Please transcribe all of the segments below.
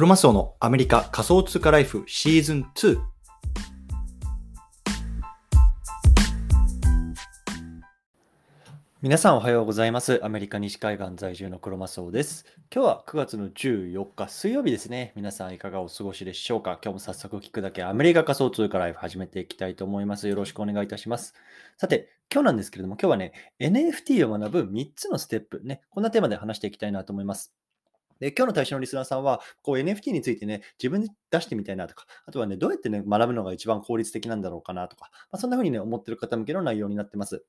クロマスオのアメリカ仮想通貨ライフシーズン2。皆さんおはようございます。アメリカ西海岸在住のクロマスオです。今日は9月の14日水曜日ですね。皆さんいかがお過ごしでしょうか？今日も早速聞くだけアメリカ仮想通貨ライフ始めていきたいと思います。よろしくお願いいたします。さて、今日なんですけれども、今日はね、NFT を学ぶ3つのステップね、こんなテーマで話していきたいなと思います。で、今日の対象のリスナーさんは、こう NFT についてね、自分で出してみたいなとか、あとはね、どうやってね、学ぶのが一番効率的なんだろうかなとか、まあ、そんな風にね、思ってる方向けの内容になってます。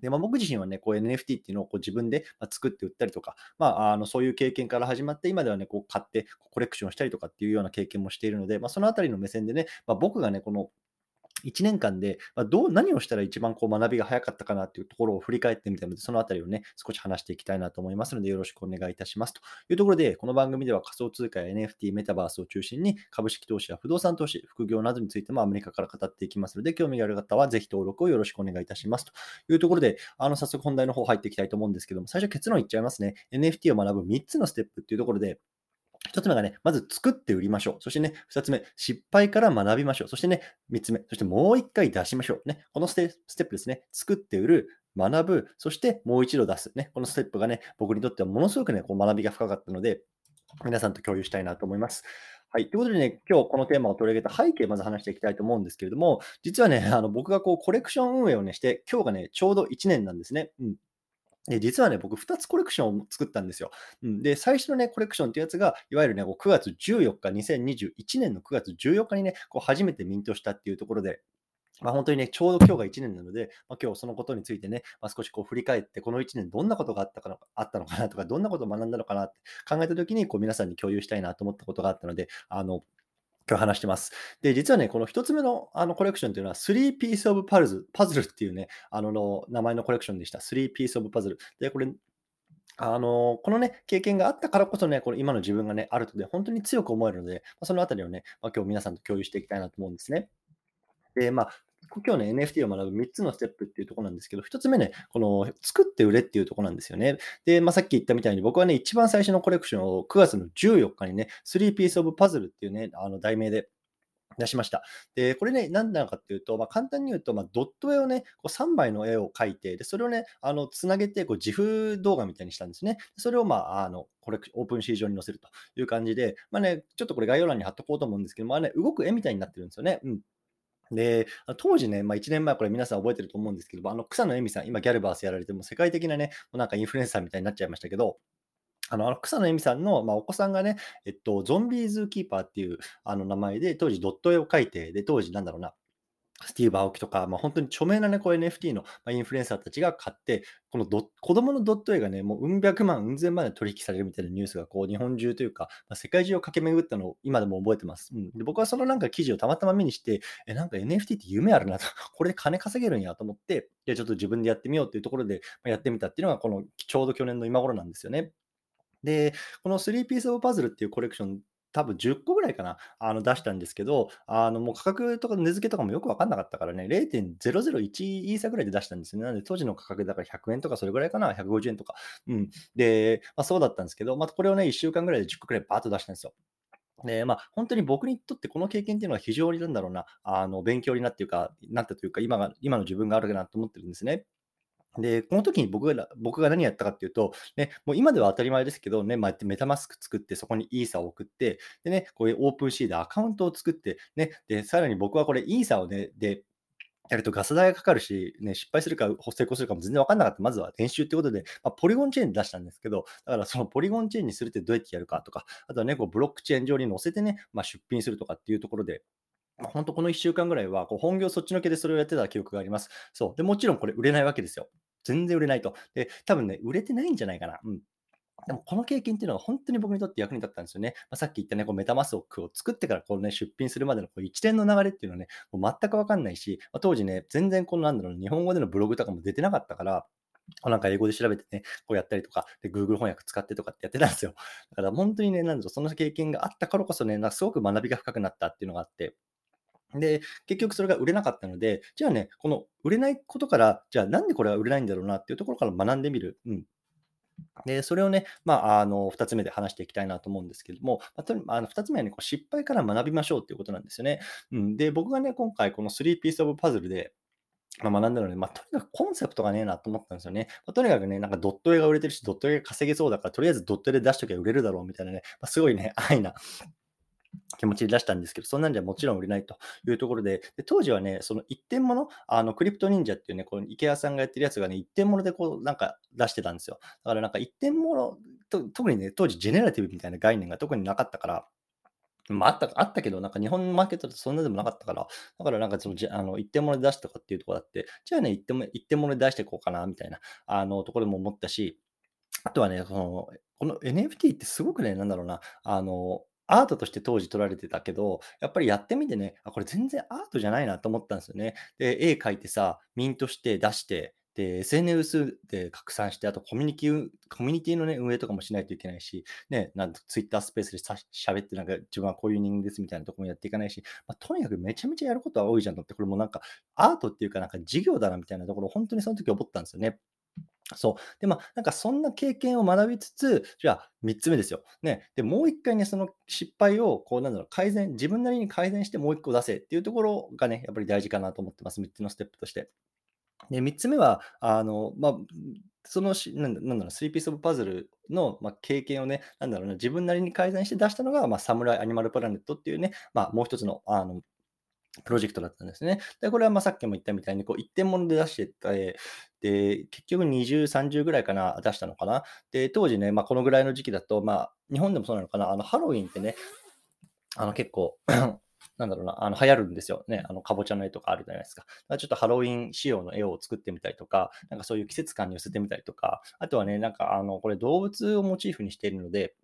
で、まあ、僕自身はね、こう NFT っていうのをこう自分で作って売ったりとか、まあ、あのそういう経験から始まって、今ではね、こう買ってコレクションしたりとかっていうような経験もしているので、まあ、そのあたりの目線でね、まあ、僕がね、この1年間で、ま、どう何をしたら一番こう学びが早かったかなっていうところを振り返ってみたので、そのあたりをね、少し話していきたいなと思いますので、よろしくお願いいたします。というところで、この番組では仮想通貨や NFT、メタバースを中心に株式投資や不動産投資、副業などについてもアメリカから語っていきますので、興味がある方はぜひ登録をよろしくお願いいたします。というところで、あの早速本題の方入っていきたいと思うんですけども、最初結論言っちゃいますね。NFT を学ぶ3つのステップっていうところで、一つ目がね、まず作って売りましょう。そしてね、二つ目、失敗から学びましょう。そしてね、三つ目、そしてもう一回出しましょう。ね、このステステップですね。作って売る、学ぶ、そしてもう一度出す。ね、このステップがね、僕にとってはものすごくね、こう学びが深かったので、皆さんと共有したいなと思います。はい。ということでね、今日このテーマを取り上げた背景、まず話していきたいと思うんですけれども、実はね、あの僕がこうコレクション運営をね、して、今日がね、ちょうど1年なんですね。うん。で、実はね、僕2つコレクションを作ったんですよ。うん、で、最初のね、コレクションっていうやつが、いわゆるね、こう9月14日、2021年の9月14日にね、こう初めてミントしたっていうところで、まあ、本当にね、ちょうど今日が1年なので、まあ、今日そのことについてね、まあ、少しこう振り返って、この1年どんなことがあったかなあったのかなとか、どんなことを学んだのかなって考えたときに、こう皆さんに共有したいなと思ったことがあったので、あの、今日話してます。で、実はね、この1つ目のあのコレクションというのは、3 Piece of Puzzle, パズルっていうね、あのの名前のコレクションでした。3 Piece of Puzzle。で、これ、あの、このね、経験があったからこそね、この今の自分がね、あるとで、本当に強く思えるので、ま、そのあたりをね、まあ、今日皆さんと共有していきたいなと思うんですね。で、まあ、今日ね、NFT を学ぶ3つのステップっていうところなんですけど、1つ目ね、この作って売れっていうところなんですよね。で、まあ、さっき言ったみたいに僕はね、一番最初のコレクションを9月の14日にね、3 Piece of Puzzle っていうね、あの題名で出しました。で、これね、何なのかっていうと、まあ、簡単に言うと、まあ、ドット絵をね、こう3枚の絵を描いて、でそれをね、あのつなげてこう自負動画みたいにしたんですね。それを、まあ、あのこれオープンシー上に載せるという感じで、まあね、ちょっとこれ概要欄に貼っとこうと思うんですけど、まあね、動く絵みたいになってるんですよね。うんで、当時ね、まあ、1年前、これ皆さん覚えてると思うんですけど、あの草野恵美さん、今ギャルバースやられても世界的なね、もうなんかインフルエンサーみたいになっちゃいましたけど、あの、あの草野恵美さんの、まあ、お子さんがね、えっと、ゾンビーズキーパーっていうあの名前で、当時ドット絵を描いて、で、当時なんだろうな、スティーブ・アオキとか、まあ、本当に著名な、ね、こう NFT のインフルエンサーたちが買って、このド子供のドット絵がね、もううん百万、うん千万で取引されるみたいなニュースがこう日本中というか、まあ、世界中を駆け巡ったのを今でも覚えてます。うん、で僕はそのなんか記事をたまたま目にして、え、なんか NFT って夢あるなと、これで金稼げるんやと思って、じゃちょっと自分でやってみようっていうところでやってみたっていうのが、このちょうど去年の今頃なんですよね。で、この3 Piece of Puzzle っていうコレクション、多分10個ぐらいかな、あの出したんですけど、あのもう価格とか値付けとかもよく分かんなかったからね、0.001イーサぐらいで出したんですよね。なので当時の価格だから100円とかそれぐらいかな、150円とか。うん。で、まあ、そうだったんですけど、まあ、これをね、1週間ぐらいで10個ぐらいバーッと出したんですよ。で、まあ、本当に僕にとってこの経験っていうのは非常になんだろうな、あの勉強になっていうか、なったというか、今が今の自分があるかなと思ってるんですね。で、この時に僕が僕が何やったかっていうと、ね、もう今では当たり前ですけど、ね、まあ、メタマスク作って、そこにイーサを送って、でね、こういうオープンシーでアカウントを作って、ね、で、さらに僕はこれイーサをね、で、やるとガス代がかかるし、ね、失敗するか成功するかも全然分かんなかった。まずは練習ってことで、まあ、ポリゴンチェーン出したんですけど、だからそのポリゴンチェーンにするってどうやってやるかとか、あとはね、こうブロックチェーン上に載せてね、まあ、出品するとかっていうところで、本当この1週間ぐらいは、こう本業そっちのけでそれをやってた記憶があります。そう。で、もちろんこれ売れないわけですよ。全然売れないと。で、多分ね、売れてないんじゃないかな。うん。でもこの経験っていうのは本当に僕にとって役に立ったんですよね。まあ、さっき言ったね、こうメタマスクを作ってからこう、ね、出品するまでのこう一連の流れっていうのはね、もう全く分かんないし、まあ、当時ね、全然このなんだろう、日本語でのブログとかも出てなかったから、なんか英語で調べてね、こうやったりとか、で Google 翻訳使ってとかってやってたんですよ。だから本当にね、なんだろう、その経験があったからこそね、なんかすごく学びが深くなったっていうのがあって、で、結局それが売れなかったので、じゃあね、この売れないことから、じゃあなんでこれは売れないんだろうなっていうところから学んでみる。うん。で、それをね、まあ、あの、2つ目で話していきたいなと思うんですけれども、まあ、とあの2つ目はね、こう失敗から学びましょうっていうことなんですよね。うん、で、僕がね、今回この3ピースオブパズルで、まあ、学んだので、まあ、とにかくコンセプトがねえなと思ったんですよね。まあ、とにかくね、なんかドット絵が売れてるし、ドット絵が稼げそうだから、とりあえずドット絵で出しときゃ売れるだろうみたいなね、まあ、すごいね、安易な気持ちで出したんですけど、そんなんじゃもちろん売れないというところで、で当時はね、その一点物、あのクリプト忍者っていうね、この池谷さんがやってるやつがね、一点物でこうなんか出してたんですよ。だからなんか一点物と、特にね、当時ジェネラティブみたいな概念が特になかったから、まあ、あったあったけど、なんか日本のマーケットだとそんなでもなかったから、だからなんかそのじあの一点物で出すとかっていうところだって、じゃあね、一点物一点物で出していこうかなみたいなあのところも思ったし、あとはね、そのこの NFT ってすごくね、なんだろうな、あのアートとして当時撮られてたけど、やっぱりやってみてね、あ、これ全然アートじゃないなと思ったんですよね。で、絵描いてさ、ミントして出して、で、SNS で拡散して、あとコミュニティコミュニティのね、運営とかもしないといけないし、ね、なんと Twitter スペースでさ喋って、なんか自分はこういう人間ですみたいなとこもやっていかないし、まあ、とにかくめちゃめちゃやることは多いじゃんとって、これもなんかアートっていうかなんか事業だなみたいなところ、本当にその時思ったんですよね。そう。で、まあ、なんかそんな経験を学びつつ、じゃあ3つ目ですよ。ね。で、もう1回ね、その失敗を、こう、なんだろう、改善、自分なりに改善してもう1個出せっていうところがね、やっぱり大事かなと思ってます。3つのステップとして。で、3つ目は、あの、まあ、そのし、なんだなんだろう、スリーピースオブパズルの、まあ、経験をね、なんだろうな、自分なりに改善して出したのが、まあ、サムライアニマルプラネットっていうね、まあ、もう一つの、あの、プロジェクトだったんですね。で、これはまさっきも言ったみたいに、こう、一点物で出してて、で、結局20、30ぐらいかな、出したのかな。で、当時ね、まあ、このぐらいの時期だと、まあ、日本でもそうなのかな、あの、ハロウィンってね、あの、結構 なんだろうな、あの流行るんですよね。あの、かぼちゃの絵とかあるじゃないですか。かちょっとハロウィン仕様の絵を作ってみたりとか、なんかそういう季節感に寄せてみたりとか、あとはね、なんかあの、これ動物をモチーフにしているので、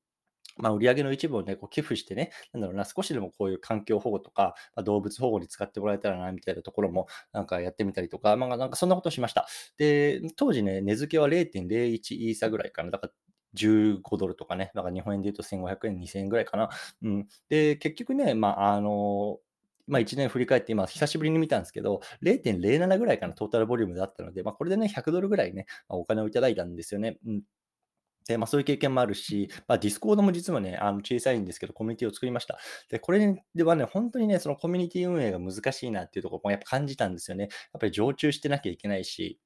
まあ、売上の一部をね、こう寄付してね、なんだろうな、少しでもこういう環境保護とか、まあ、動物保護に使ってもらえたらな、みたいなところも、なんかやってみたりとか、まあ、なんかそんなことをしました。で、当時ね、値付けは0.01イーサぐらいかな。だから15ドルとかね、だから日本円で言うと1500円、2000円ぐらいかな。うん。で、結局ね、まあ、あの、まあ、1年振り返って今、久しぶりに見たんですけど、0.07ぐらいかな、 total volume だったので、まあ、これでね、100ドルぐらいね、まあ、お金をいただいたんですよね。うん。で、まあ、そういう経験もあるし、まあ、ディスコードも実はね、あの小さいんですけど、コミュニティを作りました。で、これではね、本当にね、そのコミュニティ運営が難しいなっていうところもやっぱ感じたんですよね。やっぱり常駐してなきゃいけないし、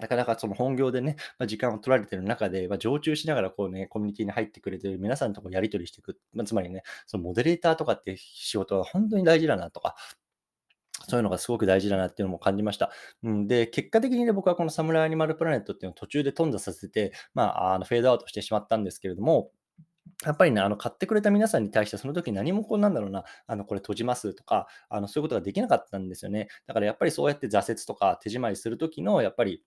なかなかその本業でね、まあ、時間を取られてる中で、まあ、常駐しながらこうね、コミュニティに入ってくれてる皆さんとこやり取りしていく。まあ、つまりね、そのモデレーターとかって仕事は本当に大事だなとか、そういうのがすごく大事だなっていうのも感じました。うん、で、結果的にね、僕はこのサムライアニマルプラネットっていうのを途中で頓挫させて、まあ、あのフェードアウトしてしまったんですけれども、やっぱりね、あの買ってくれた皆さんに対して、その時何もこうなんだろうな、あのこれ閉じますとか、あのそういうことができなかったんですよね。だからやっぱりそうやって挫折とか手締まりする時の、やっぱり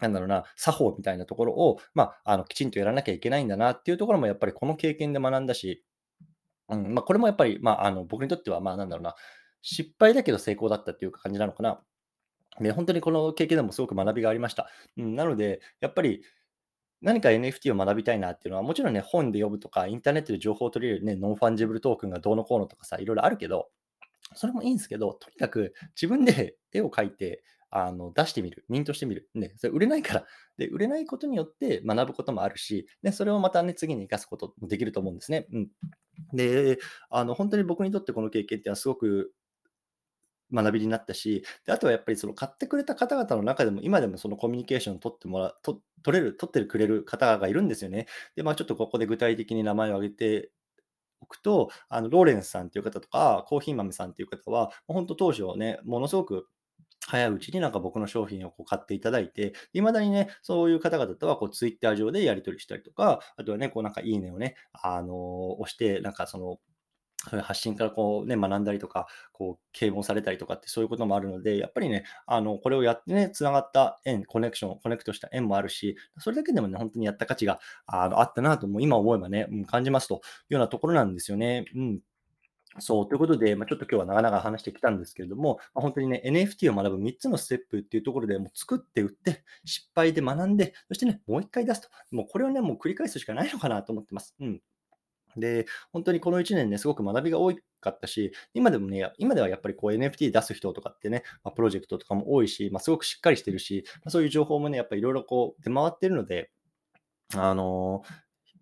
なんだろうな、作法みたいなところを、まあ、あのきちんとやらなきゃいけないんだなっていうところも、やっぱりこの経験で学んだし、うんまあ、これもやっぱり、まあ、あの僕にとっては、まあ、なんだろうな、失敗だけど成功だったっていう感じなのかな。で、本当にこの経験でもすごく学びがありました。うん、なので、やっぱり何か NFT を学びたいなっていうのは、もちろんね、本で読むとか、インターネットで情報を取り入れるね、 non-fungible token がどうのこうのとかさ、いろいろあるけど、それもいいんですけど、とにかく自分で 絵を描いて、あの出してみる、ミントしてみる。ね、それ売れないから。で、売れないことによって学ぶこともあるし、ね、それをまたね、次に生かすこともできると思うんですね。うん。で、あの、本当に僕にとってこの経験っていうのはすごく学びになったし、であとはやっぱりその買ってくれた方々の中でも、今でもそのコミュニケーションを取ってもらと取れる、取ってくれる方がいるんですよね。で、まあちょっとここで具体的に名前を挙げておくと、あのローレンスさんという方とか、コーヒー豆さんという方は、本当当時をね、ものすごく早いうちになんか僕の商品をこう買っていただいて、未だにね、そういう方々とはこうツイッター上でやり取りしたりとか、あとはね、こうなんかいいねをね、あの押して、なんかその、そういう発信からこうね、学んだりとか、こう、啓蒙されたりとかってそういうこともあるので、やっぱりね、あの、これをやってね、繋がった縁、コネクション、コネクトした縁もあるし、それだけでもね、本当にやった価値があのあったなと、も今思えばね、うん、感じますというようなところなんですよね。うん。そう、ということで、まあ、ちょっと今日は長々話してきたんですけれども、まあ、本当にね、NFT を学ぶ3つのステップっていうところでもう作って売って、失敗で学んで、そしてね、もう一回出すと。もうこれをね、もう繰り返すしかないのかなと思ってます。うん。で、本当にこの1年ね、すごく学びが多かったし、今でもね、今ではやっぱりこう NFT 出す人とかってね、まあ、プロジェクトとかも多いし、まあ、すごくしっかりしてるし、まあ、そういう情報もね、やっぱりいろいろこう出回ってるので、あの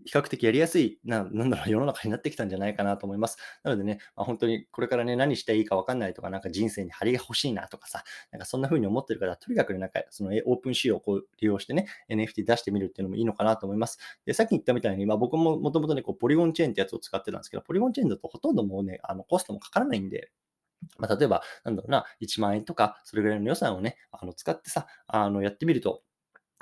比較的やりやすいな、なんだろう、世の中になってきたんじゃないかなと思います。なのでね、まあ、本当にこれからね、何していいか分かんないとか、なんか人生に張りが欲しいなとかさ、なんかそんな風に思ってる方は、とにかくね、なんかそのオープン仕様をこう利用してね、NFT 出してみるっていうのもいいのかなと思います。で、さっき言ったみたいに、まあ、僕ももともとね、こうポリゴンチェーンってやつを使ってたんですけど、ポリゴンチェーンだとほとんどもうね、あのコストもかからないんで、まあ、例えば、なんだろうな、1万円とか、それぐらいの予算をね、あの使ってさ、あのやってみると、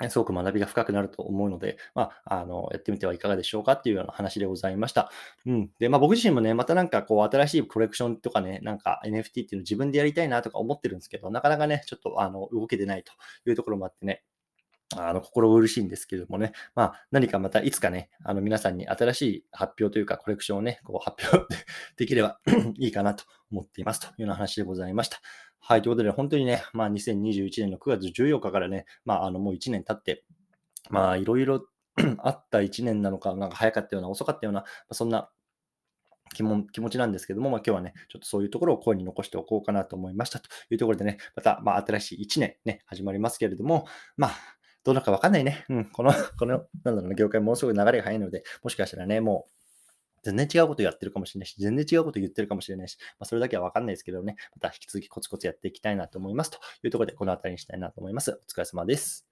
すごく学びが深くなると思うので、まあ、あの、やってみてはいかがでしょうかっていうような話でございました。うん。で、まあ僕自身もね、またなんかこう、新しいコレクションとかね、なんか NFT っていうのを自分でやりたいなとか思ってるんですけど、なかなかね、ちょっとあの、動けてないというところもあってね、あの、心苦しいんですけれどもね、まあ、何かまたいつかね、あの、皆さんに新しい発表というか、コレクションをね、こう発表 できれば いいかなと思っていますというような話でございました。はい、ということで、本当にね、まあ、2021年の9月14日からね、まあ、あの、もう1年経って、まあ、いろいろ あった1年なのか、なんか早かったような、遅かったようなま、そんな気も気持ちなんですけども、まあ、今日はね、ちょっとそういうところを声に残しておこうかなと思いましたというところでね、また、まあ、新しい1年ね、始まりますけれども、まあ、どうなるかわかんないね。うん、この、この、なんだろうな、業界ものすごい流れが速いので、もしかしたらね、もう、全然違うことやってるかもしれないし、全然違うこと言ってるかもしれないし、まあ、それだけはわかんないですけどね、また引き続きコツコツやっていきたいなと思いますというところで、この辺りにしたいなと思います。お疲れ様です。